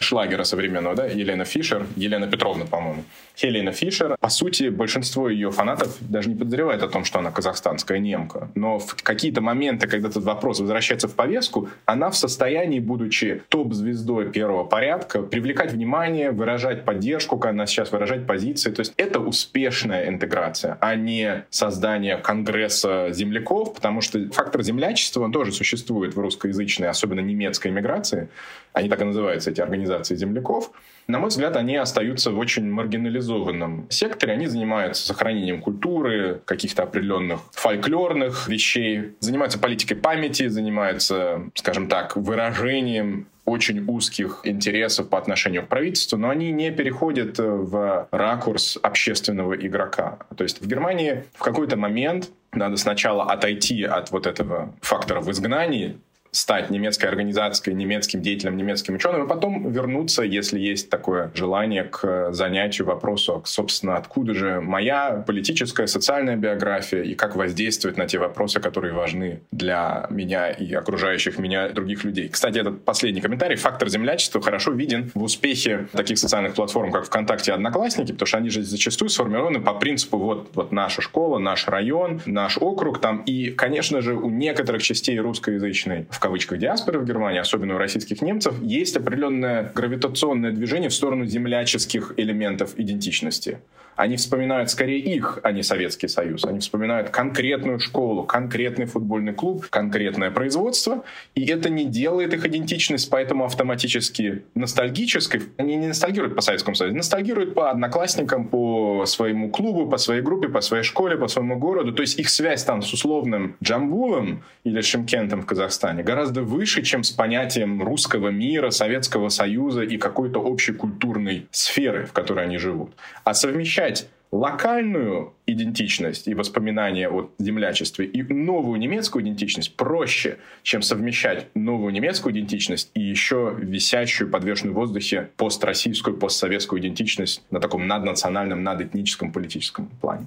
шлагера современного, да, Елена Фишер, Елена Петровна, по-моему. Хелена Фишер. По сути, большинство ее фанатов даже не подозревает о том, что она казахстанская немка. Но в какие-то моменты, когда этот вопрос возвращается в повестку, она в состоянии, будучи топ-звездой первого порядка, привлекать внимание, выражать поддержку, как она сейчас выражать позиции. То есть это успешная интеграция, а не создание конгресса земляков, потому что фактор землячества, он тоже существует в русскоязычной, особенно немецкой иммиграции. Они так и называются, эти организации земляков. На мой взгляд, они остаются в очень маргинализованном секторе. Они занимаются сохранением культуры, каких-то определенных фольклорных вещей, занимаются политикой памяти, занимаются, скажем так, выражением очень узких интересов по отношению к правительству, но они не переходят в ракурс общественного игрока. То есть в Германии в какой-то момент надо сначала отойти от вот этого фактора в изгнании, стать немецкой организацией, немецким деятелем, немецким ученым, и потом вернуться, если есть такое желание, к занятию вопросу, собственно, откуда же моя политическая, социальная биография и как воздействует на те вопросы, которые важны для меня и окружающих меня других людей. Кстати, этот последний комментарий, фактор землячества хорошо виден в успехе таких социальных платформ, как ВКонтакте и Одноклассники, потому что они же зачастую сформированы по принципу вот, вот наша школа, наш район, наш округ там, и, конечно же, у некоторых частей русскоязычной в кавычках диаспоры в Германии, особенно у российских немцев, есть определенное гравитационное движение в сторону земляческих элементов идентичности. Они вспоминают скорее их, а не Советский Союз. Они вспоминают конкретную школу, конкретный футбольный клуб, конкретное производство. И это не делает их идентичность, поэтому автоматически ностальгической. Они не ностальгируют по Советскому Союзу, ностальгируют по одноклассникам, по своему клубу, по своей группе, по своей школе, по своему городу. То есть их связь там с условным Джамбулом или Шимкентом в Казахстане гораздо выше, чем с понятием русского мира, Советского Союза и какой-то общей культурной сферы, в которой они живут. А совмещать локальную идентичность и воспоминания о землячестве и новую немецкую идентичность проще, чем совмещать новую немецкую идентичность и еще висящую, подвешенную в воздухе построссийскую, постсоветскую идентичность на таком наднациональном, надэтническом политическом плане.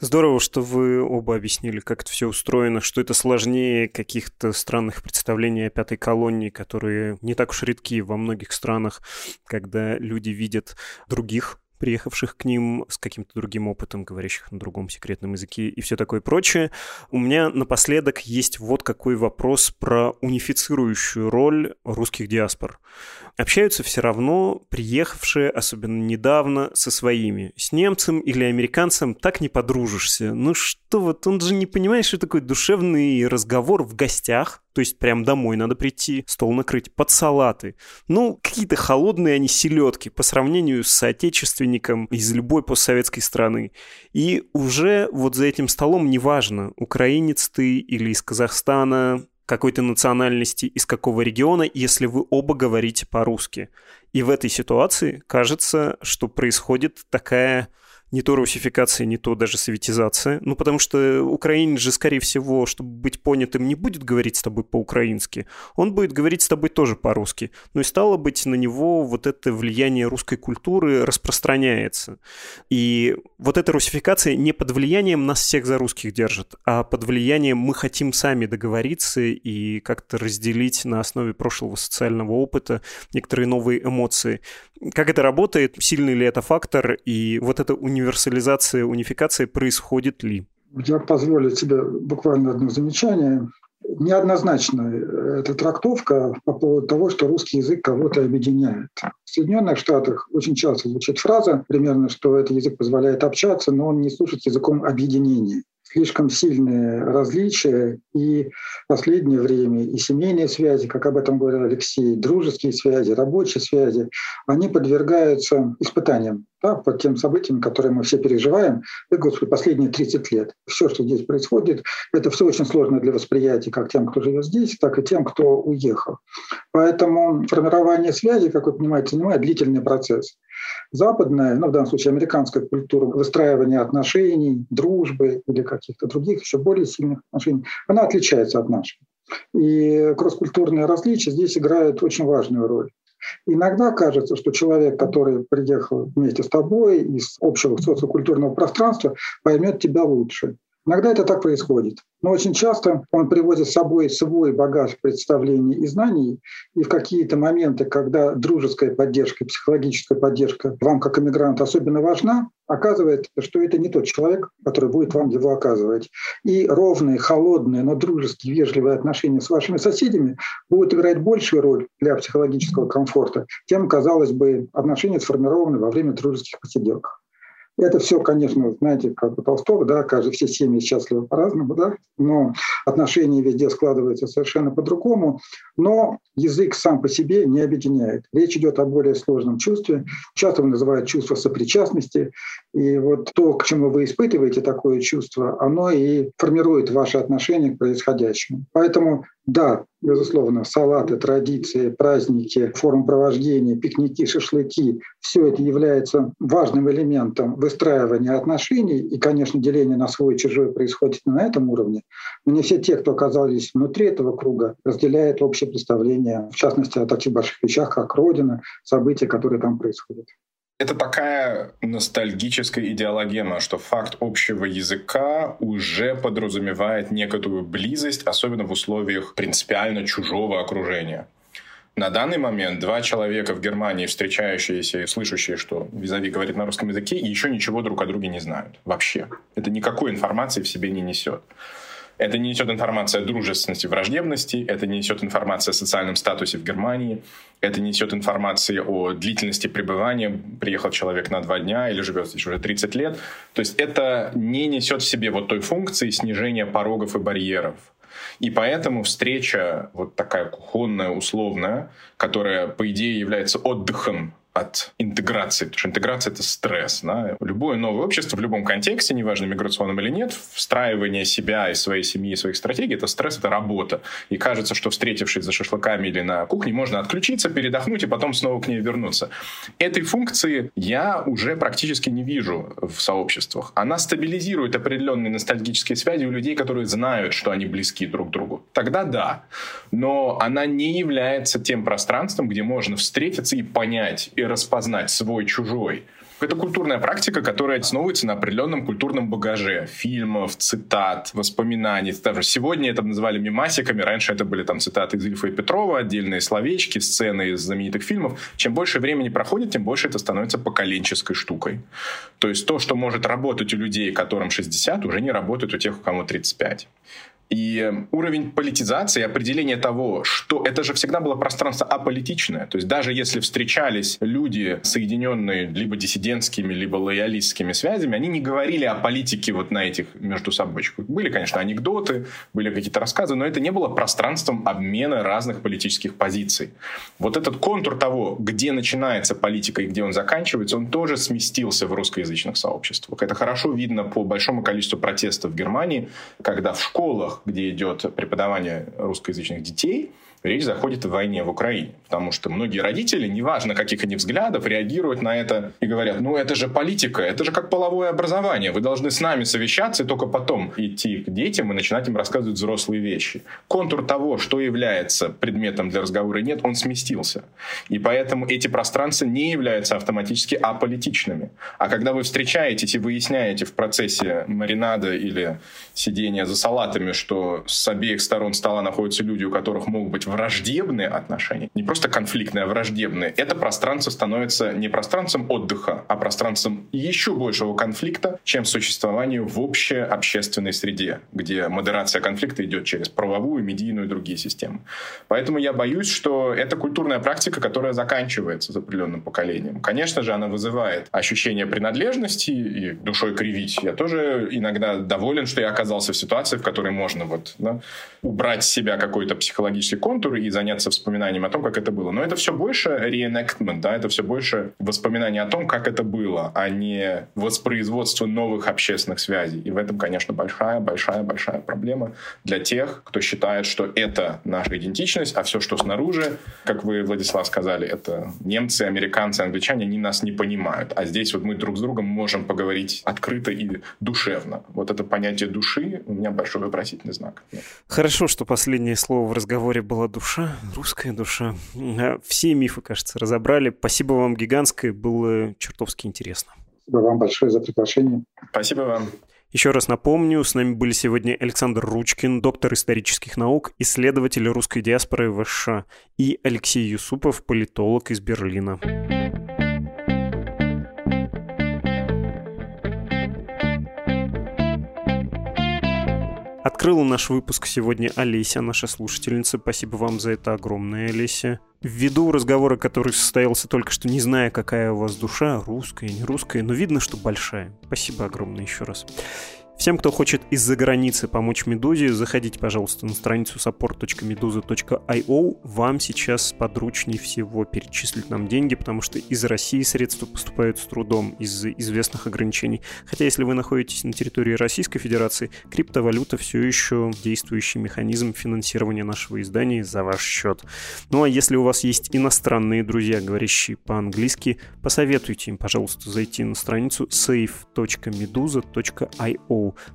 Здорово, что вы оба объяснили, как это все устроено, что это сложнее каких-то странных представлений о пятой колонии, которые не так уж редки во многих странах, когда люди видят других приехавших к ним с каким-то другим опытом, говорящих на другом секретном языке и все такое прочее. У меня напоследок есть вот какой вопрос про унифицирующую роль русских диаспор. Общаются все равно приехавшие, особенно недавно, со своими. С немцем или американцем так не подружишься. Ну что вот, он же не понимает, что такое душевный разговор в гостях, то есть прям домой надо прийти, стол накрыть под салаты. Ну, какие-то холодные они селедки по сравнению с соотечественником из любой постсоветской страны. И уже вот за этим столом неважно, украинец ты или из Казахстана, какой-то национальности, из какого региона, если вы оба говорите по-русски. И в этой ситуации кажется, что происходит такая не то русификация, не то даже советизация. Ну, потому что украинец же, скорее всего, чтобы быть понятым, не будет говорить с тобой по-украински. Он будет говорить с тобой тоже по-русски. Ну и стало быть, на него вот это влияние русской культуры распространяется. И вот эта русификация не под влиянием нас всех за русских держит, а под влиянием мы хотим сами договориться и как-то разделить на основе прошлого социального опыта некоторые новые эмоции. Как это работает, сильный ли это фактор, и вот эта универсализация, унификация происходит ли? Я позволю себе буквально одно замечание. Неоднозначна эта трактовка по поводу того, что русский язык кого-то объединяет. В Соединенных Штатах очень часто звучит фраза примерно, что этот язык позволяет общаться, но он не служит языком объединения. Слишком сильные различия, и в последнее время и семейные связи, как об этом говорил Алексей, дружеские связи, рабочие связи, они подвергаются испытаниям да, под тем событиям, которые мы все переживаем, и, господи, последние 30 лет. Все, что здесь происходит, это все очень сложно для восприятия как тем, кто живет здесь, так и тем, кто уехал. Поэтому формирование связи, как вы понимаете, занимает длительный процесс. Западная, ну в данном случае американская культура выстраивания отношений, дружбы или каких-то других еще более сильных отношений, она отличается от нашей. И кросс-культурные различия здесь играют очень важную роль. Иногда кажется, что человек, который приехал вместе с тобой из общего социокультурного пространства, поймет тебя лучше. Иногда это так происходит. Но очень часто он приводит с собой свой багаж представлений и знаний, и в какие-то моменты, когда дружеская поддержка, психологическая поддержка вам как иммигрант особенно важна, оказывается, что это не тот человек, который будет вам его оказывать. И ровные, холодные, но дружеские, вежливые отношения с вашими соседями будут играть большую роль для психологического комфорта, чем, казалось бы, отношения сформированы во время дружеских посиделок. Это все, конечно, знаете, как у Толстого, да, каждый, все семьи счастливы по-разному, да, но отношения везде складываются совершенно по-другому, но язык сам по себе не объединяет. Речь идет о более сложном чувстве, часто его называют чувство сопричастности, и вот то, к чему вы испытываете такое чувство, оно и формирует ваши отношения к происходящему. Поэтому да, безусловно, салаты, традиции, праздники, формы провождения, пикники, шашлыки — все это является важным элементом выстраивания отношений. И, конечно, деление на свой и чужой происходит на этом уровне. Но не все те, кто оказались внутри этого круга, разделяют общее представление, в частности, о таких больших вещах, как Родина, события, которые там происходят. Это такая ностальгическая идеологема, что факт общего языка уже подразумевает некоторую близость, особенно в условиях принципиально чужого окружения. На данный момент два человека в Германии, встречающиеся и слышащие, что Визави говорит на русском языке, еще ничего друг о друге не знают. Вообще. Это никакой информации в себе не несет. Это не несет информация о дружественности, враждебности, это не несет информация о социальном статусе в Германии, это не несет информации о длительности пребывания, приехал человек на два дня или живет здесь уже 30 лет. То есть это не несет в себе вот той функции снижения порогов и барьеров. И поэтому встреча вот такая кухонная, условная, которая, по идее, является отдыхом от интеграции, потому что интеграция — это стресс. Да? Любое новое общество в любом контексте, неважно, миграционном или нет, встраивание себя и своей семьи, и своих стратегий — это стресс, это работа. И кажется, что встретившись за шашлыками или на кухне, можно отключиться, передохнуть и потом снова к ней вернуться. Этой функции я уже практически не вижу в сообществах. Она стабилизирует определенные ностальгические связи у людей, которые знают, что они близки друг другу. Тогда да. Но она не является тем пространством, где можно встретиться и понять, и распознать свой-чужой. Это культурная практика, которая основывается на определенном культурном багаже фильмов, цитат, воспоминаний. Даже сегодня это называли мимасиками, раньше это были там цитаты из Ильфа и Петрова, отдельные словечки, сцены из знаменитых фильмов. Чем больше времени проходит, тем больше это становится поколенческой штукой. То есть то, что может работать у людей, которым 60, уже не работает у тех, у кому 35. И уровень политизации, определение того, что это же всегда было пространство аполитичное. То есть даже если встречались люди, соединенные либо диссидентскими, либо лоялистскими связями, они не говорили о политике вот на этих между собой. Были, конечно, анекдоты, были какие-то рассказы, но это не было пространством обмена разных политических позиций. Вот этот контур того, где начинается политика и где он заканчивается, он тоже сместился в русскоязычных сообществах. Это хорошо видно по большому количеству протестов в Германии, когда в школах где идет преподавание русскоязычных детей, речь заходит о войне в Украине. Потому что многие родители, неважно каких они взглядов, реагируют на это и говорят, ну это же политика, это же как половое образование, вы должны с нами совещаться и только потом идти к детям и начинать им рассказывать взрослые вещи. Контур того, что является предметом для разговора нет, он сместился. И поэтому эти пространства не являются автоматически аполитичными. А когда вы встречаетесь и выясняете в процессе маринада или сидения за салатами, что с обеих сторон стола находятся люди, у которых могут быть враждебные отношения, не просто конфликтные, а враждебные, это пространство становится не пространством отдыха, а пространством еще большего конфликта, чем существование в общей общественной среде, где модерация конфликта идет через правовую, медийную и другие системы. Поэтому я боюсь, что это культурная практика, которая заканчивается с определенным поколением. Конечно же, она вызывает ощущение принадлежности и душой кривить. Я тоже иногда доволен, что я оказался в ситуации, в которой можно вот, да, убрать с себя какой-то психологический контур и заняться вспоминанием о том, как это было. Но это все больше reenactment, да, это все больше воспоминание о том, как это было, а не воспроизводство новых общественных связей. И в этом, конечно, большая-большая-большая проблема для тех, кто считает, что это наша идентичность, а все, что снаружи, как вы, Владислав, сказали, это немцы, американцы, англичане, они нас не понимают. А здесь вот мы друг с другом можем поговорить открыто и душевно. Вот это понятие души у меня большой вопросительный знак. Хорошо, что последнее слово в разговоре была душа, русская душа. Все мифы, кажется, разобрали. Спасибо вам гигантское, было чертовски интересно. Спасибо вам большое за приглашение. Спасибо вам. Еще раз напомню, с нами были сегодня Александр Ручкин, доктор исторических наук, исследователь русской диаспоры в США, и Алексей Юсупов, политолог из Берлина. Открыла наш выпуск сегодня Олеся, наша слушательница. Спасибо вам за это огромное, Олеся. Ввиду разговора, который состоялся только что, не зная, какая у вас душа, русская, не русская, но видно, что большая. Спасибо огромное еще раз. Всем, кто хочет из-за границы помочь Медузе, заходите, пожалуйста, на страницу support.meduza.io. Вам сейчас подручнее всего перечислить нам деньги, потому что из России средства поступают с трудом из-за известных ограничений. Хотя, если вы находитесь на территории Российской Федерации, криптовалюта все еще действующий механизм финансирования нашего издания за ваш счет. Ну а если у вас есть иностранные друзья, говорящие по-английски, посоветуйте им, пожалуйста, зайти на страницу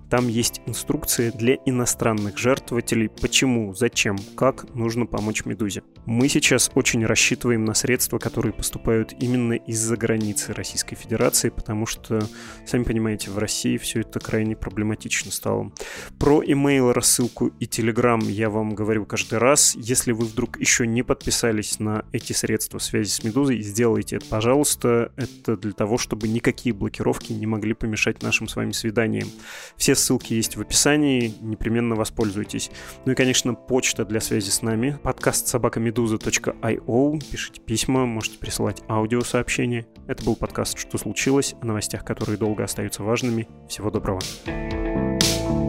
там есть инструкции для иностранных жертвователей, почему, зачем, как нужно помочь Медузе. Мы сейчас очень рассчитываем на средства, которые поступают именно из-за границы Российской Федерации, потому что, сами понимаете, в России все это крайне проблематично стало. Про email, рассылку и Telegram я вам говорю каждый раз. Если вы вдруг еще не подписались на эти средства связи с Медузой, сделайте это, пожалуйста. Это для того, чтобы никакие блокировки не могли помешать нашим с вами свиданиям. Все ссылки есть в описании, непременно воспользуйтесь. Ну и, конечно, почта для связи с нами. Подкаст собакамедуза.io. Пишите письма, можете присылать аудиосообщения. Это был подкаст «Что случилось?» о новостях, которые долго остаются важными. Всего доброго. thank you